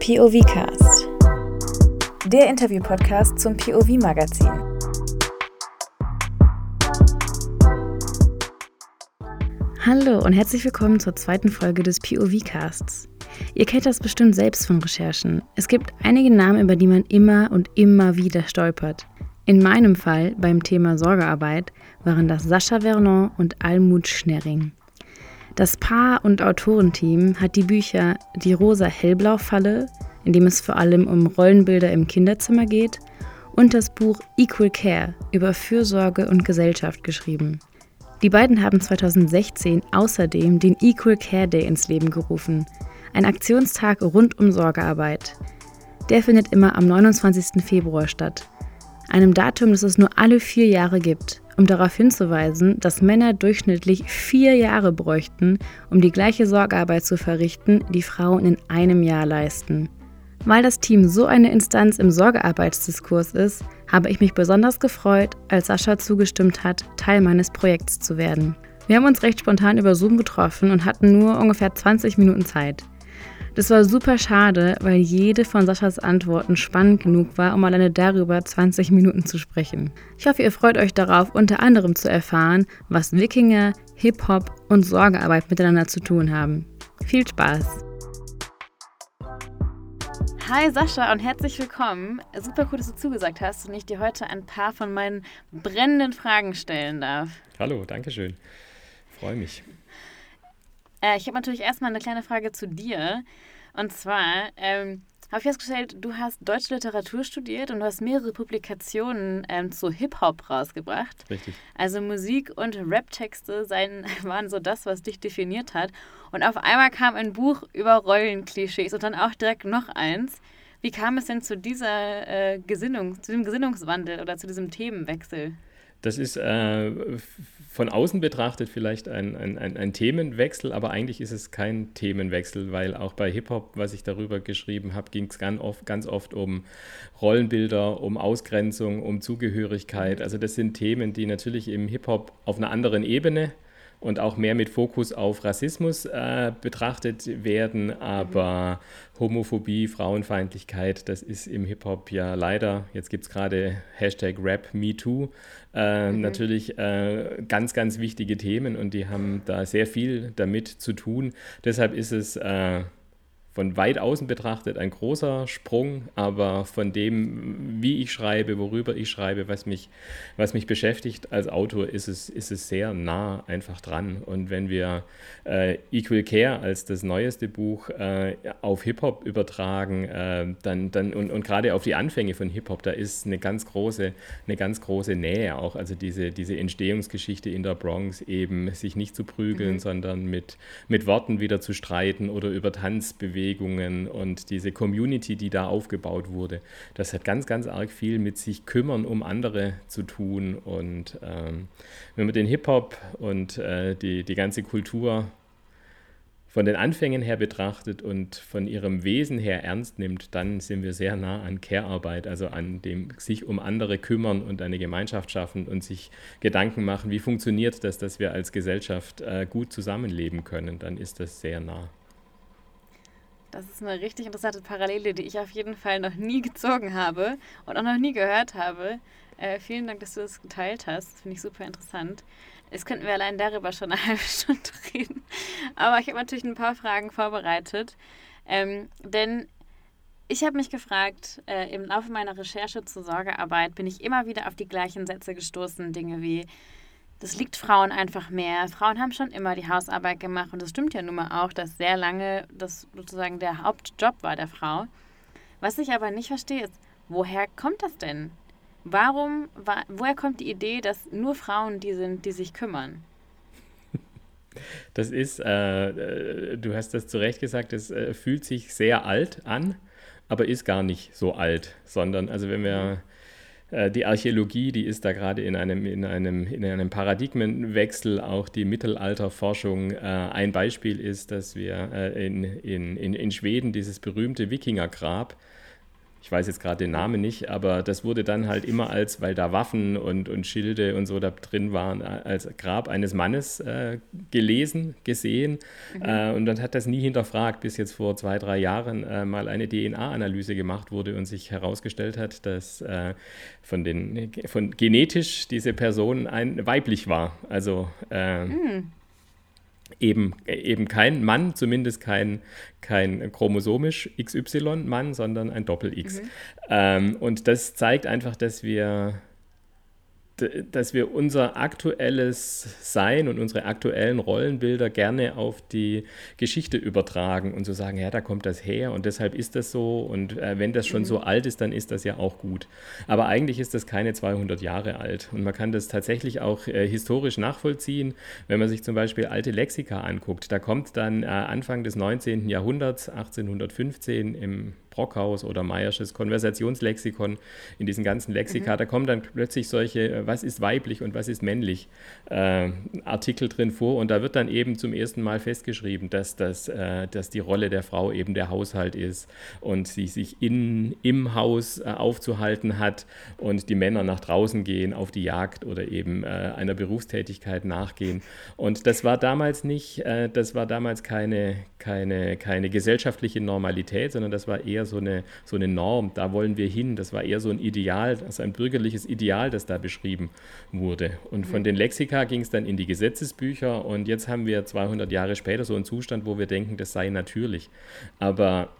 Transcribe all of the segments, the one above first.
POV Cast, der Interview-Podcast zum POV-Magazin. Hallo und herzlich willkommen zur zweiten Folge des POV Casts. Ihr kennt das bestimmt selbst von Recherchen. Es gibt einige Namen, über die man immer und immer wieder stolpert. In meinem Fall beim Thema Sorgearbeit waren das Sascha Vernon und Almut Schnerring. Das Paar- und Autorenteam hat die Bücher Die rosa-hellblau-Falle, in dem es vor allem um Rollenbilder im Kinderzimmer geht, und das Buch Equal Care über Fürsorge und Gesellschaft geschrieben. Die beiden haben 2016 außerdem den Equal Care Day ins Leben gerufen, ein Aktionstag rund um Sorgearbeit. Der findet immer am 29. Februar statt, einem Datum, das es nur alle vier Jahre gibt um darauf hinzuweisen, dass Männer durchschnittlich vier Jahre bräuchten, um die gleiche Sorgearbeit zu verrichten, die Frauen in einem Jahr leisten. Weil das Team so eine Instanz im Sorgearbeitsdiskurs ist, habe ich mich besonders gefreut, als Sascha zugestimmt hat, Teil meines Projekts zu werden. Wir haben uns recht spontan über Zoom getroffen und hatten nur ungefähr 20 Minuten Zeit. Das war super schade, weil jede von Saschas Antworten spannend genug war, um alleine darüber 20 Minuten zu sprechen. Ich hoffe, ihr freut euch darauf, unter anderem zu erfahren, was Wikinger, Hip-Hop und Sorgearbeit miteinander zu tun haben. Viel Spaß! Hi Sascha und herzlich willkommen. Super cool, dass du zugesagt hast und ich dir heute ein paar von meinen brennenden Fragen stellen darf. Hallo, danke schön. Freue mich. Äh, ich habe natürlich erstmal eine kleine Frage zu dir. Und zwar ähm, habe ich festgestellt, du hast deutsche Literatur studiert und du hast mehrere Publikationen ähm, zu Hip-Hop rausgebracht. Richtig. Also Musik und Rap-Texte waren so das, was dich definiert hat. Und auf einmal kam ein Buch über Rollenklischees und dann auch direkt noch eins. Wie kam es denn zu dieser äh, Gesinnung, zu dem Gesinnungswandel oder zu diesem Themenwechsel? Das ist äh, von außen betrachtet vielleicht ein, ein, ein, ein, Themenwechsel, aber eigentlich ist es kein Themenwechsel, weil auch bei Hip-Hop, was ich darüber geschrieben habe, ging es ganz oft, ganz oft um Rollenbilder, um Ausgrenzung, um Zugehörigkeit. Also das sind Themen, die natürlich im Hip-Hop auf einer anderen Ebene und auch mehr mit Fokus auf Rassismus äh, betrachtet werden. Aber Homophobie, Frauenfeindlichkeit, das ist im Hip-Hop ja leider, jetzt gibt es gerade Hashtag Rap MeToo, äh, mhm. natürlich äh, ganz, ganz wichtige Themen und die haben da sehr viel damit zu tun. Deshalb ist es äh, von weit außen betrachtet ein großer Sprung, aber von dem, wie ich schreibe, worüber ich schreibe, was mich, was mich beschäftigt als Autor, ist es, ist es sehr nah einfach dran. Und wenn wir äh, Equal Care als das neueste Buch äh, auf Hip-Hop übertragen, äh, dann, dann und, und gerade auf die Anfänge von Hip-Hop, da ist eine ganz große, eine ganz große Nähe auch. Also diese, diese Entstehungsgeschichte in der Bronx, eben sich nicht zu prügeln, mhm. sondern mit, mit Worten wieder zu streiten oder über Tanzbewegungen Bewegungen und diese Community, die da aufgebaut wurde, das hat ganz, ganz arg viel mit sich kümmern um andere zu tun. Und ähm, wenn man den Hip-Hop und äh, die, die ganze Kultur von den Anfängen her betrachtet und von ihrem Wesen her ernst nimmt, dann sind wir sehr nah an Care-Arbeit, also an dem sich um andere kümmern und eine Gemeinschaft schaffen und sich Gedanken machen, wie funktioniert das, dass wir als Gesellschaft äh, gut zusammenleben können, dann ist das sehr nah. Das ist eine richtig interessante Parallele, die ich auf jeden Fall noch nie gezogen habe und auch noch nie gehört habe. Äh, vielen Dank, dass du das geteilt hast. Das finde ich super interessant. Jetzt könnten wir allein darüber schon eine halbe Stunde reden. Aber ich habe natürlich ein paar Fragen vorbereitet. Ähm, denn ich habe mich gefragt, äh, im Laufe meiner Recherche zur Sorgearbeit bin ich immer wieder auf die gleichen Sätze gestoßen. Dinge wie, das liegt Frauen einfach mehr. Frauen haben schon immer die Hausarbeit gemacht und das stimmt ja nun mal auch, dass sehr lange das sozusagen der Hauptjob war der Frau. Was ich aber nicht verstehe, ist, woher kommt das denn? Warum, war, woher kommt die Idee, dass nur Frauen die sind, die sich kümmern? Das ist, äh, äh du hast das zu Recht gesagt, es äh, fühlt sich sehr alt an, aber ist gar nicht so alt, sondern, also wenn wir äh, die Archäologie, die ist da gerade in einem, in, einem, in einem Paradigmenwechsel. Auch die Mittelalterforschung. Äh, ein Beispiel ist, dass wir äh, in, in, in Schweden dieses berühmte Wikingergrab ich weiß jetzt gerade den Namen nicht, aber das wurde dann halt immer als, weil da Waffen und, und Schilde und so da drin waren, als Grab eines Mannes äh, gelesen, gesehen. Mhm. Äh, und dann hat das nie hinterfragt, bis jetzt vor zwei, drei Jahren äh, mal eine DNA-Analyse gemacht wurde und sich herausgestellt hat, dass äh, von, den, von genetisch diese Person ein weiblich war. Also mhm eben, eben kein Mann, zumindest kein, kein chromosomisch XY-Mann, sondern ein Doppel-X. Mhm. Ähm, und das zeigt einfach, dass wir dass wir unser aktuelles Sein und unsere aktuellen Rollenbilder gerne auf die Geschichte übertragen und so sagen, ja, da kommt das her und deshalb ist das so und äh, wenn das schon mhm. so alt ist, dann ist das ja auch gut. Aber eigentlich ist das keine 200 Jahre alt und man kann das tatsächlich auch äh, historisch nachvollziehen, wenn man sich zum Beispiel alte Lexika anguckt. Da kommt dann äh, Anfang des 19. Jahrhunderts, 1815 im Brockhaus oder Meyersches Konversationslexikon, in diesen ganzen Lexika, mhm. da kommen dann plötzlich solche, äh, was ist weiblich und was ist männlich, äh, Artikel drin vor und da wird dann eben zum ersten Mal festgeschrieben, dass, das, äh, dass die Rolle der Frau eben der Haushalt ist und sie sich in, im Haus äh, aufzuhalten hat und die Männer nach draußen gehen, auf die Jagd oder eben äh, einer Berufstätigkeit nachgehen. Und das war damals nicht, äh, das war damals keine, keine, keine gesellschaftliche Normalität, sondern das war eher so eine, so eine Norm, da wollen wir hin. Das war eher so ein Ideal, also ein bürgerliches Ideal, das da beschrieben wurde. Und von mhm. den Lexika ging es dann in die Gesetzesbücher und jetzt haben wir 200 Jahre später so einen Zustand, wo wir denken, das sei natürlich. Aber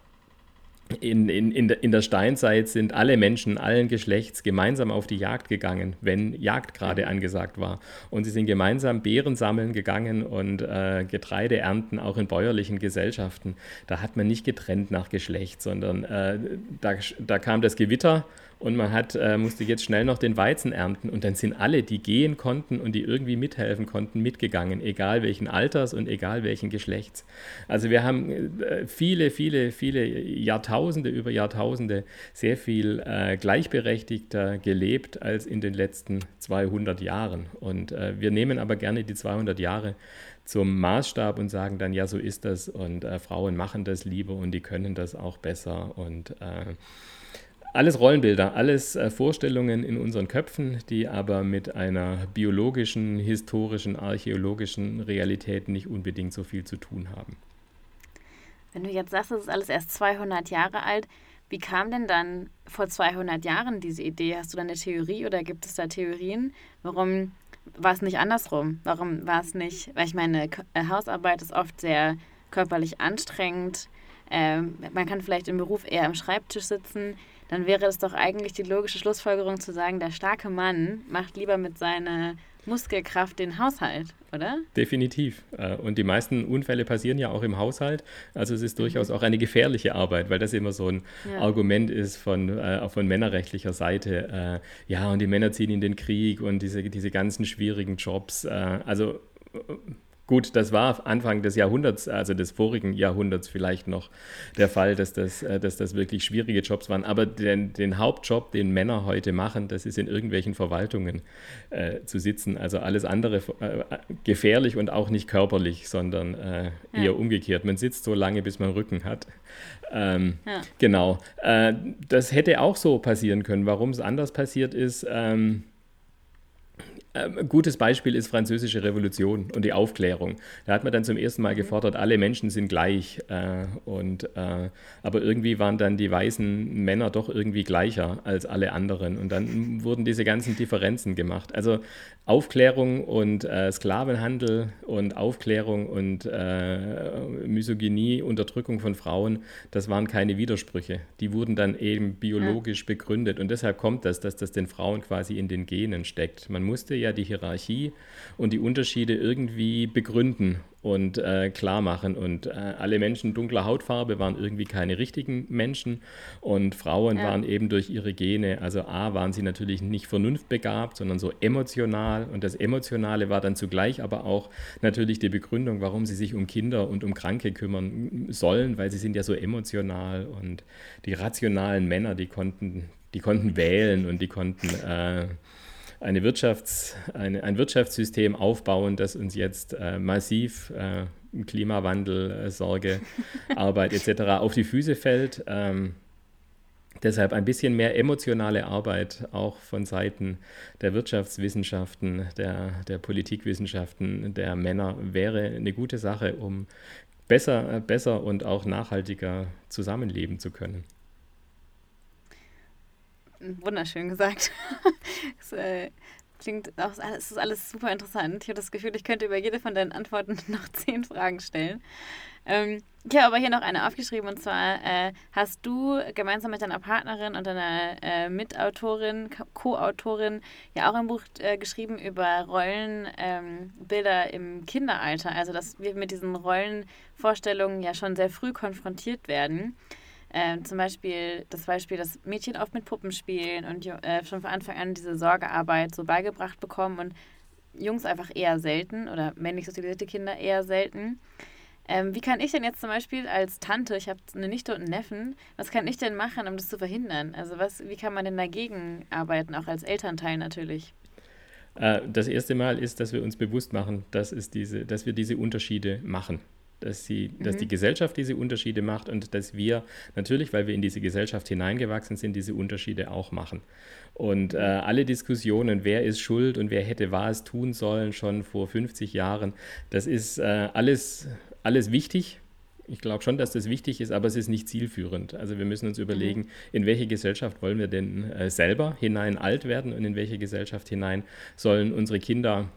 in, in, in, der, in der Steinzeit sind alle Menschen allen Geschlechts gemeinsam auf die Jagd gegangen, wenn Jagd gerade mhm. angesagt war. Und sie sind gemeinsam Beeren sammeln gegangen und äh, Getreide ernten, auch in bäuerlichen Gesellschaften. Da hat man nicht getrennt nach Geschlecht, sondern äh, da, da kam das Gewitter und man hat, äh, musste jetzt schnell noch den Weizen ernten und dann sind alle, die gehen konnten und die irgendwie mithelfen konnten, mitgegangen, egal welchen Alters und egal welchen Geschlechts. Also wir haben äh, viele, viele, viele Jahrtausende über Jahrtausende sehr viel äh, gleichberechtigter gelebt als in den letzten 200 Jahren. Und äh, wir nehmen aber gerne die 200 Jahre zum Maßstab und sagen dann, ja, so ist das und äh, Frauen machen das lieber und die können das auch besser und äh, alles Rollenbilder, alles äh, Vorstellungen in unseren Köpfen, die aber mit einer biologischen, historischen, archäologischen Realität nicht unbedingt so viel zu tun haben. Wenn du jetzt sagst, das ist alles erst 200 Jahre alt, wie kam denn dann vor 200 Jahren diese Idee? Hast du da eine Theorie oder gibt es da Theorien? Warum war es nicht andersrum? Warum war es nicht, weil ich meine, äh, Hausarbeit ist oft sehr körperlich anstrengend. Ähm, man kann vielleicht im Beruf eher am Schreibtisch sitzen dann wäre es doch eigentlich die logische Schlussfolgerung zu sagen, der starke Mann macht lieber mit seiner Muskelkraft den Haushalt, oder? Definitiv. Äh, und die meisten Unfälle passieren ja auch im Haushalt. Also es ist durchaus mhm. auch eine gefährliche Arbeit, weil das immer so ein ja. Argument ist von, äh, von männerrechtlicher Seite. Äh, ja, und die Männer ziehen in den Krieg und diese, diese ganzen schwierigen Jobs. Also Gut, das war Anfang des Jahrhunderts, also des vorigen Jahrhunderts vielleicht noch der Fall, dass das, äh, dass das wirklich schwierige Jobs waren. Aber den, den Hauptjob, den Männer heute machen, das ist in irgendwelchen Verwaltungen äh, zu sitzen. Also alles andere äh, gefährlich und auch nicht körperlich, sondern äh, eher ja. umgekehrt. Man sitzt so lange, bis man Rücken hat. Ähm, ja. Genau. Äh, das hätte auch so passieren können. Warum es anders passiert ist, ähm, ein ähm, gutes Beispiel ist Französische Revolution und die Aufklärung. Da hat man dann zum ersten Mal gefordert, alle Menschen sind gleich. Äh, und, äh, aber irgendwie waren dann die weißen Männer doch irgendwie gleicher als alle anderen. Und dann wurden diese ganzen Differenzen gemacht. Also Aufklärung und äh, Sklavenhandel und Aufklärung und äh, Misogynie, Unterdrückung von Frauen, das waren keine Widersprüche. Die wurden dann eben biologisch begründet. Und deshalb kommt das, dass das den Frauen quasi in den Genen steckt. Man musste ja die Hierarchie und die Unterschiede irgendwie begründen und äh, klar machen. Und äh, alle Menschen dunkler Hautfarbe waren irgendwie keine richtigen Menschen und Frauen ja. waren eben durch ihre Gene, also A, waren sie natürlich nicht vernunftbegabt, sondern so emotional. Und das Emotionale war dann zugleich aber auch natürlich die Begründung, warum sie sich um Kinder und um Kranke kümmern sollen, weil sie sind ja so emotional und die rationalen Männer, die konnten, die konnten wählen und die konnten äh, eine Wirtschafts-, eine, ein Wirtschaftssystem aufbauen, das uns jetzt äh, massiv äh, Klimawandel, äh, Sorge, Arbeit etc. auf die Füße fällt. Ähm, Deshalb ein bisschen mehr emotionale Arbeit auch von Seiten der Wirtschaftswissenschaften, der, der Politikwissenschaften, der Männer wäre eine gute Sache, um besser, besser und auch nachhaltiger zusammenleben zu können. Wunderschön gesagt. das, äh, klingt auch, es ist alles super interessant. Ich habe das Gefühl, ich könnte über jede von deinen Antworten noch zehn Fragen stellen. Ähm, habe aber hier noch eine aufgeschrieben und zwar äh, hast du gemeinsam mit deiner Partnerin und deiner äh, Mitautorin, Co-Autorin ja auch ein Buch äh, geschrieben über Rollenbilder ähm, im Kinderalter. Also dass wir mit diesen Rollenvorstellungen ja schon sehr früh konfrontiert werden. Ähm, zum Beispiel das Beispiel, dass Mädchen oft mit Puppen spielen und äh, schon von Anfang an diese Sorgearbeit so beigebracht bekommen und Jungs einfach eher selten oder männlich sozialisierte Kinder eher selten. Ähm, wie kann ich denn jetzt zum Beispiel als Tante, ich habe eine Nichte und einen Neffen, was kann ich denn machen, um das zu verhindern? Also was, wie kann man denn dagegen arbeiten, auch als Elternteil natürlich? Äh, das erste Mal ist, dass wir uns bewusst machen, dass, es diese, dass wir diese Unterschiede machen dass, sie, mhm. dass die Gesellschaft diese Unterschiede macht und dass wir natürlich, weil wir in diese Gesellschaft hineingewachsen sind, diese Unterschiede auch machen. Und äh, alle Diskussionen, wer ist schuld und wer hätte was tun sollen schon vor 50 Jahren, das ist äh, alles, alles wichtig. Ich glaube schon, dass das wichtig ist, aber es ist nicht zielführend. Also wir müssen uns überlegen, mhm. in welche Gesellschaft wollen wir denn äh, selber hinein alt werden und in welche Gesellschaft hinein sollen unsere Kinder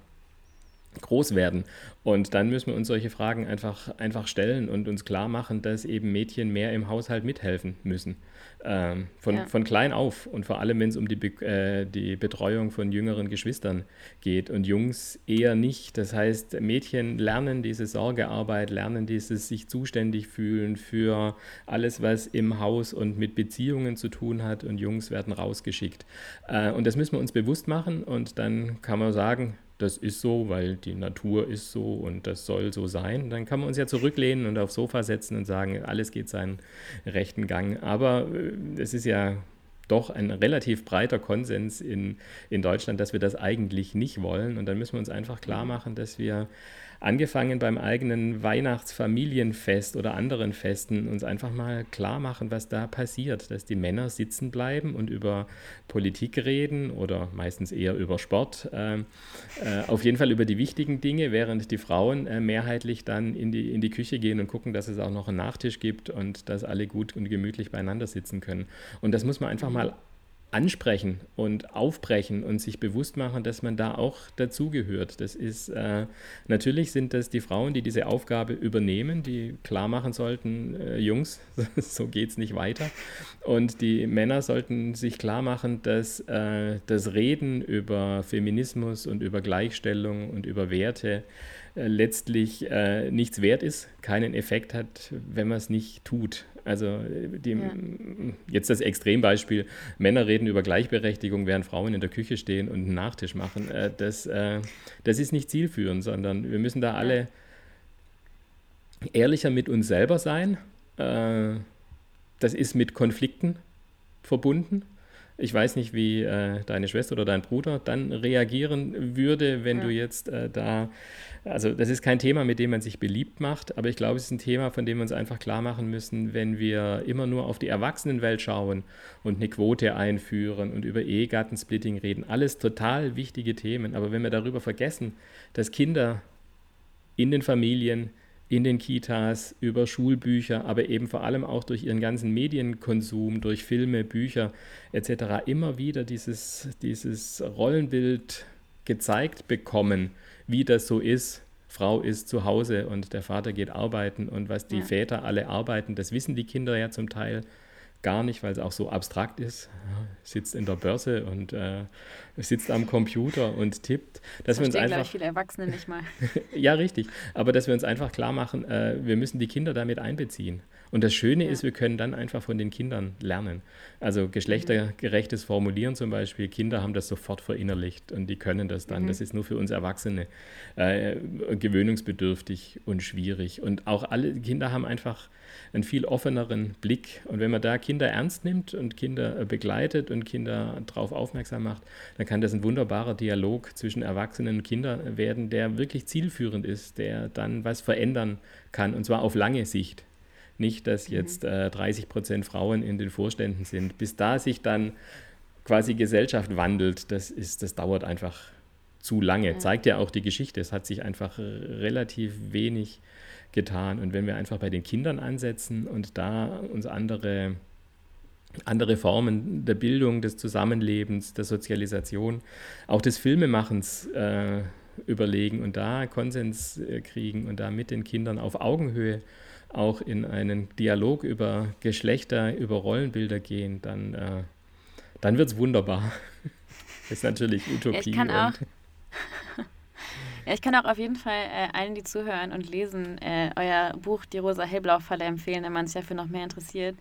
groß werden. Und dann müssen wir uns solche Fragen einfach, einfach stellen und uns klar machen, dass eben Mädchen mehr im Haushalt mithelfen müssen. Ähm, von, ja. von klein auf und vor allem, wenn es um die, Be äh, die Betreuung von jüngeren Geschwistern geht und Jungs eher nicht. Das heißt, Mädchen lernen diese Sorgearbeit, lernen dieses sich zuständig fühlen für alles, was im Haus und mit Beziehungen zu tun hat und Jungs werden rausgeschickt. Äh, und das müssen wir uns bewusst machen und dann kann man sagen, das ist so, weil die Natur ist so und das soll so sein, dann kann man uns ja zurücklehnen und aufs Sofa setzen und sagen, alles geht seinen rechten Gang. Aber äh, es ist ja doch ein relativ breiter Konsens in, in Deutschland, dass wir das eigentlich nicht wollen. Und dann müssen wir uns einfach klar machen, dass wir angefangen beim eigenen Weihnachtsfamilienfest oder anderen Festen, uns einfach mal klar machen, was da passiert, dass die Männer sitzen bleiben und über Politik reden oder meistens eher über Sport, äh, äh, auf jeden Fall über die wichtigen Dinge, während die Frauen äh, mehrheitlich dann in die, in die Küche gehen und gucken, dass es auch noch einen Nachtisch gibt und dass alle gut und gemütlich beieinander sitzen können. Und das muss man einfach mal ansprechen und aufbrechen und sich bewusst machen, dass man da auch dazugehört. Das ist äh, natürlich sind das die Frauen, die diese Aufgabe übernehmen, die klar machen sollten, äh, Jungs, so geht es nicht weiter. Und die Männer sollten sich klar machen, dass äh, das Reden über Feminismus und über Gleichstellung und über Werte äh, letztlich äh, nichts wert ist, keinen Effekt hat, wenn man es nicht tut. Also die, ja. jetzt das Extrembeispiel, Männer reden über Gleichberechtigung, während Frauen in der Küche stehen und einen Nachtisch machen. Äh, das, äh, das ist nicht zielführend, sondern wir müssen da alle ehrlicher mit uns selber sein. Äh, das ist mit Konflikten verbunden. Ich weiß nicht, wie äh, deine Schwester oder dein Bruder dann reagieren würde, wenn ja. du jetzt äh, da, also das ist kein Thema, mit dem man sich beliebt macht, aber ich glaube, es ist ein Thema, von dem wir uns einfach klar machen müssen, wenn wir immer nur auf die Erwachsenenwelt schauen und eine Quote einführen und über Ehegattensplitting reden. Alles total wichtige Themen, aber wenn wir darüber vergessen, dass Kinder in den Familien in den Kitas, über Schulbücher, aber eben vor allem auch durch ihren ganzen Medienkonsum, durch Filme, Bücher etc. immer wieder dieses, dieses Rollenbild gezeigt bekommen, wie das so ist. Frau ist zu Hause und der Vater geht arbeiten und was die ja. Väter alle arbeiten, das wissen die Kinder ja zum Teil gar nicht, weil es auch so abstrakt ist. Ja, sitzt in der Börse und äh, sitzt am Computer und tippt. Dass wir uns einfach viele Erwachsene nicht mal. ja, richtig. Aber dass wir uns einfach klar machen, äh, wir müssen die Kinder damit einbeziehen. Und das Schöne ja. ist, wir können dann einfach von den Kindern lernen. Also geschlechtergerechtes Formulieren zum Beispiel. Kinder haben das sofort verinnerlicht und die können das dann. Mhm. Das ist nur für uns Erwachsene äh, gewöhnungsbedürftig und schwierig. Und auch alle Kinder haben einfach einen viel offeneren Blick. Und wenn man da Kinder ernst nimmt und Kinder begleitet und Kinder darauf aufmerksam macht, dann kann das ein wunderbarer Dialog zwischen Erwachsenen und Kindern werden, der wirklich zielführend ist, der dann was verändern kann, und zwar auf lange Sicht nicht, dass mhm. jetzt äh, 30 Prozent Frauen in den Vorständen sind. Bis da sich dann quasi Gesellschaft wandelt, das, ist, das dauert einfach zu lange. Ja. Zeigt ja auch die Geschichte. Es hat sich einfach relativ wenig getan. Und wenn wir einfach bei den Kindern ansetzen und da uns andere, andere Formen der Bildung, des Zusammenlebens, der Sozialisation, auch des Filmemachens äh, überlegen und da Konsens äh, kriegen und da mit den Kindern auf Augenhöhe auch in einen Dialog über Geschlechter, über Rollenbilder gehen, dann, äh, dann wird es wunderbar. Das ist natürlich Utopie. Ich kann auch. Ja, ich kann auch auf jeden Fall äh, allen, die zuhören und lesen, äh, euer Buch Die rosa-hellblau-Falle empfehlen, wenn man sich dafür noch mehr interessiert.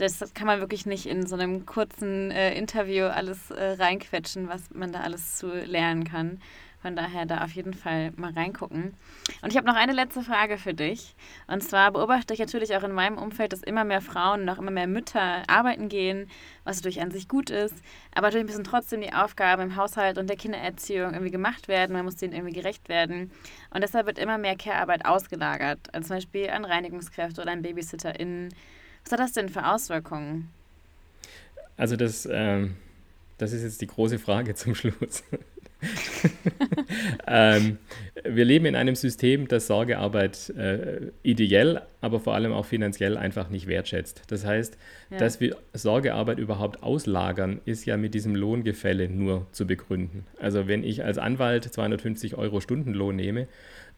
Das, kann man wirklich nicht in so einem kurzen äh, Interview alles äh, reinquetschen, was man da alles zu lernen kann. Von daher da auf jeden Fall mal reingucken. Und ich habe noch eine letzte Frage für dich. Und zwar beobachte ich natürlich auch in meinem Umfeld, dass immer mehr Frauen und auch immer mehr Mütter arbeiten gehen, was natürlich an sich gut ist. Aber natürlich müssen trotzdem die Aufgaben im Haushalt und der Kindererziehung irgendwie gemacht werden. Man muss denen irgendwie gerecht werden. Und deshalb wird immer mehr Care-Arbeit ausgelagert. Also zum Beispiel an Reinigungskräfte oder an BabysitterInnen. Was hat das denn für Auswirkungen? Also das, ähm, das ist jetzt die große Frage zum Schluss. ähm, wir leben in einem System, das Sorgearbeit äh, ideell, aber vor allem auch finanziell einfach nicht wertschätzt. Das heißt, ja. dass wir Sorgearbeit überhaupt auslagern, ist ja mit diesem Lohngefälle nur zu begründen. Also wenn ich als Anwalt 250 Euro Stundenlohn nehme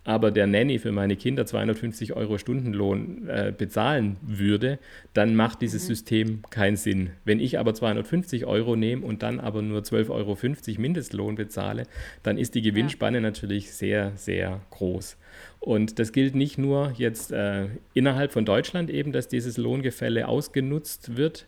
aber der Nanny für meine Kinder 250 Euro Stundenlohn äh, bezahlen würde, dann macht dieses mhm. System keinen Sinn. Wenn ich aber 250 Euro nehme und dann aber nur 12,50 Euro Mindestlohn bezahle, dann ist die Gewinnspanne ja. natürlich sehr, sehr groß. Und das gilt nicht nur jetzt äh, innerhalb von Deutschland eben, dass dieses Lohngefälle ausgenutzt wird,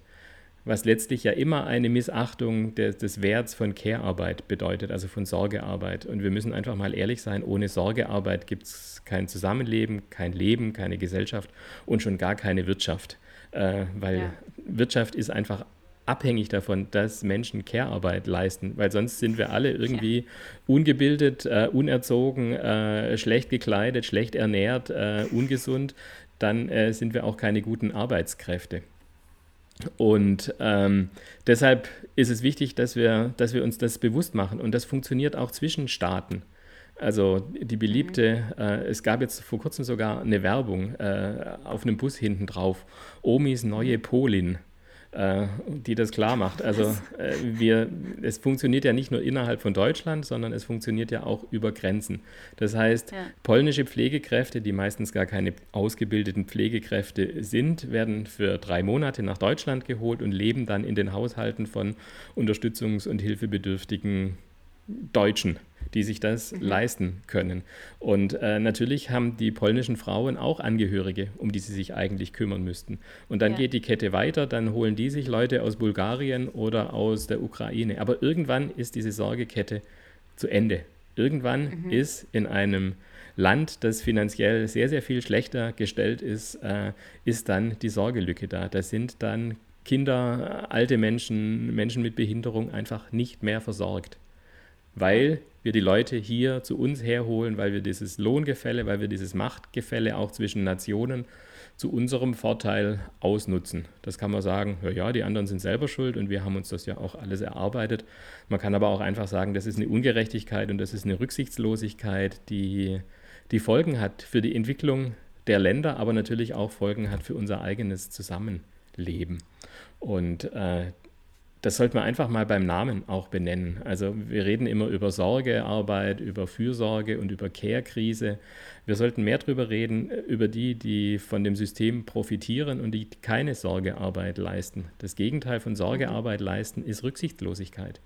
was letztlich ja immer eine Missachtung des, des Werts von Care-Arbeit bedeutet, also von Sorgearbeit. Und wir müssen einfach mal ehrlich sein, ohne Sorgearbeit gibt es kein Zusammenleben, kein Leben, keine Gesellschaft und schon gar keine Wirtschaft. Äh, weil ja. Wirtschaft ist einfach abhängig davon, dass Menschen Care-Arbeit leisten, weil sonst sind wir alle irgendwie ja. ungebildet, äh, unerzogen, äh, schlecht gekleidet, schlecht ernährt, äh, ungesund, dann äh, sind wir auch keine guten Arbeitskräfte. Und ähm, deshalb ist es wichtig, dass wir, dass wir uns das bewusst machen. Und das funktioniert auch zwischen Staaten. Also die beliebte, mhm. äh, es gab jetzt vor kurzem sogar eine Werbung äh, auf einem Bus hinten drauf, Omis neue. Polin äh, die das klar macht. Also äh, wir, es funktioniert ja nicht nur innerhalb von Deutschland, sondern es funktioniert ja auch über Grenzen. Das heißt, ja. polnische Pflegekräfte, die meistens gar keine ausgebildeten Pflegekräfte sind, werden für drei Monate nach Deutschland geholt und leben dann in den Haushalten von unterstützungs- und hilfebedürftigen Deutschen die sich das mhm. leisten können. Und äh, natürlich haben die polnischen Frauen auch Angehörige, um die sie sich eigentlich kümmern müssten. Und dann ja. geht die Kette weiter, dann holen die sich Leute aus Bulgarien oder aus der Ukraine. Aber irgendwann ist diese Sorgekette zu Ende. Irgendwann mhm. ist in einem Land, das finanziell sehr, sehr viel schlechter gestellt ist, äh, ist dann die Sorgelücke da. Da sind dann Kinder, alte Menschen, Menschen mit Behinderung einfach nicht mehr versorgt, weil wir die Leute hier zu uns herholen, weil wir dieses Lohngefälle, weil wir dieses Machtgefälle auch zwischen Nationen zu unserem Vorteil ausnutzen. Das kann man sagen, ja, ja, die anderen sind selber schuld und wir haben uns das ja auch alles erarbeitet. Man kann aber auch einfach sagen, das ist eine Ungerechtigkeit und das ist eine Rücksichtslosigkeit, die, die Folgen hat für die Entwicklung der Länder, aber natürlich auch Folgen hat für unser eigenes Zusammenleben. Und äh, das sollte man einfach mal beim Namen auch benennen. Also wir reden immer über Sorgearbeit, über Fürsorge und über Care-Krise. Wir sollten mehr darüber reden, über die, die von dem System profitieren und die keine Sorgearbeit leisten. Das Gegenteil von Sorgearbeit leisten ist Rücksichtslosigkeit.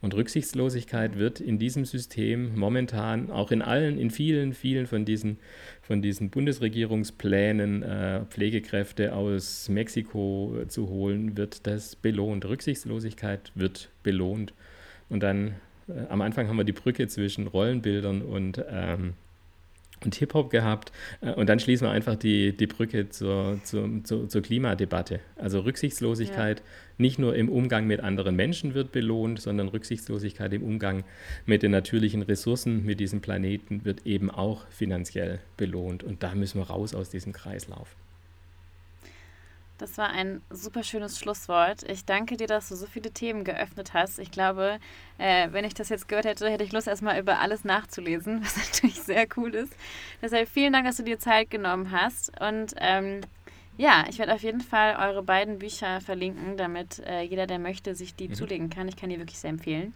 Und Rücksichtslosigkeit wird in diesem System momentan auch in allen, in vielen, vielen von diesen, von diesen Bundesregierungsplänen, äh, Pflegekräfte aus Mexiko zu holen, wird das belohnt. Rücksichtslosigkeit wird belohnt. Und dann äh, am Anfang haben wir die Brücke zwischen Rollenbildern und ähm, und Hip-Hop gehabt. Äh, und dann schließen wir einfach die, die Brücke zur, zur, zur, zur Klimadebatte. Also Rücksichtslosigkeit ja. nicht nur im Umgang mit anderen Menschen wird belohnt, sondern Rücksichtslosigkeit im Umgang mit den natürlichen Ressourcen, mit diesem Planeten wird eben auch finanziell belohnt. Und da müssen wir raus aus diesem Kreislauf. Das war ein super schönes Schlusswort. Ich danke dir, dass du so viele Themen geöffnet hast. Ich glaube, äh, wenn ich das jetzt gehört hätte, hätte ich Lust, erstmal über alles nachzulesen, was natürlich sehr cool ist. Deshalb vielen Dank, dass du dir Zeit genommen hast. Und ähm, ja, ich werde auf jeden Fall eure beiden Bücher verlinken, damit äh, jeder, der möchte, sich die mhm. zulegen kann. Ich kann die wirklich sehr empfehlen.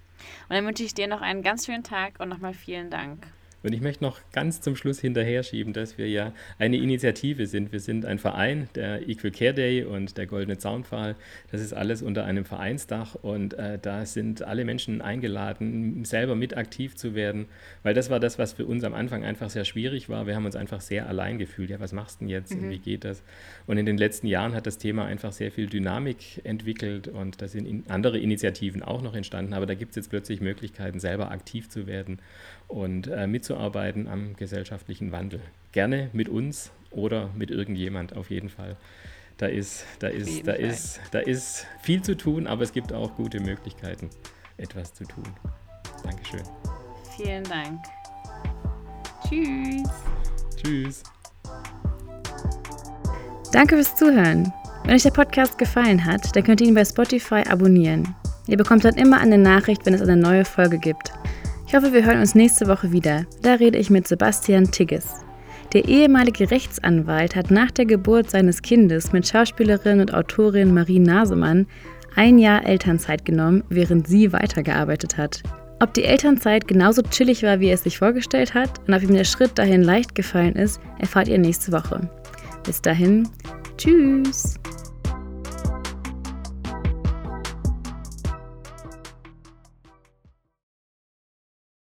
Und dann wünsche ich dir noch einen ganz schönen Tag und nochmal vielen Dank. Und ich möchte noch ganz zum Schluss hinterher schieben, dass wir ja eine Initiative sind. Wir sind ein Verein, der Equal Care Day und der Goldene Zaunpfahl. Das ist alles unter einem Vereinsdach und äh, da sind alle Menschen eingeladen, selber mit aktiv zu werden, weil das war das, was für uns am Anfang einfach sehr schwierig war. Wir haben uns einfach sehr allein gefühlt. Ja, was machst du denn jetzt mhm. und wie geht das? Und in den letzten Jahren hat das Thema einfach sehr viel Dynamik entwickelt und da sind in andere Initiativen auch noch entstanden, aber da gibt es jetzt plötzlich Möglichkeiten, selber aktiv zu werden und äh, mitzuarbeiten am gesellschaftlichen Wandel. Gerne mit uns oder mit irgendjemand auf jeden Fall. Da ist, da ist, da ist, da ist viel zu tun, aber es gibt auch gute Möglichkeiten, etwas zu tun. Dankeschön. Vielen Dank. Tschüss. Tschüss. Danke fürs Zuhören. Wenn euch der Podcast gefallen hat, dann könnt ihr ihn bei Spotify abonnieren. Ihr bekommt dann immer eine Nachricht, wenn es eine neue Folge gibt. Ich hoffe, wir hören uns nächste Woche wieder. Da rede ich mit Sebastian Tigges. Der ehemalige Rechtsanwalt hat nach der Geburt seines Kindes mit Schauspielerin und Autorin Marie Nasemann ein Jahr Elternzeit genommen, während sie weitergearbeitet hat. Ob die Elternzeit genauso chillig war, wie er es sich vorgestellt hat und ob ihm der Schritt dahin leicht gefallen ist, erfahrt ihr nächste Woche. Bis dahin, tschüss!